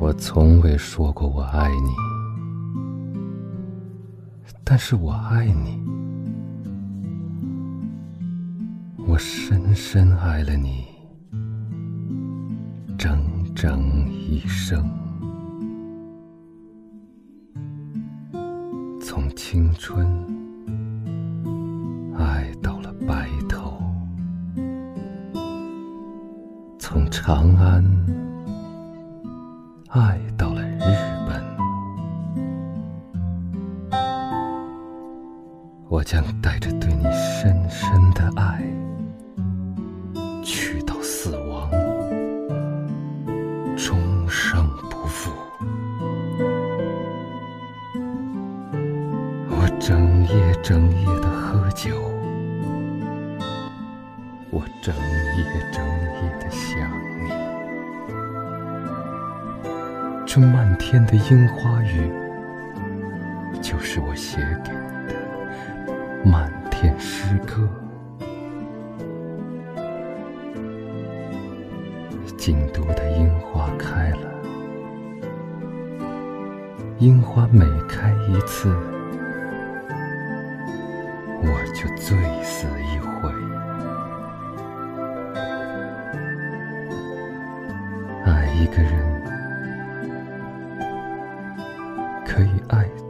我从未说过我爱你，但是我爱你，我深深爱了你，整整一生，从青春从长安。爱到了日本，我将带着对你深深的爱，去到死亡，终生不负。我整夜整夜的喝酒，我整夜整夜的想这漫天的樱花雨，就是我写给你的漫天诗歌。京都的樱花开了，樱花每开一次，我就醉死一回。爱一个人。爱。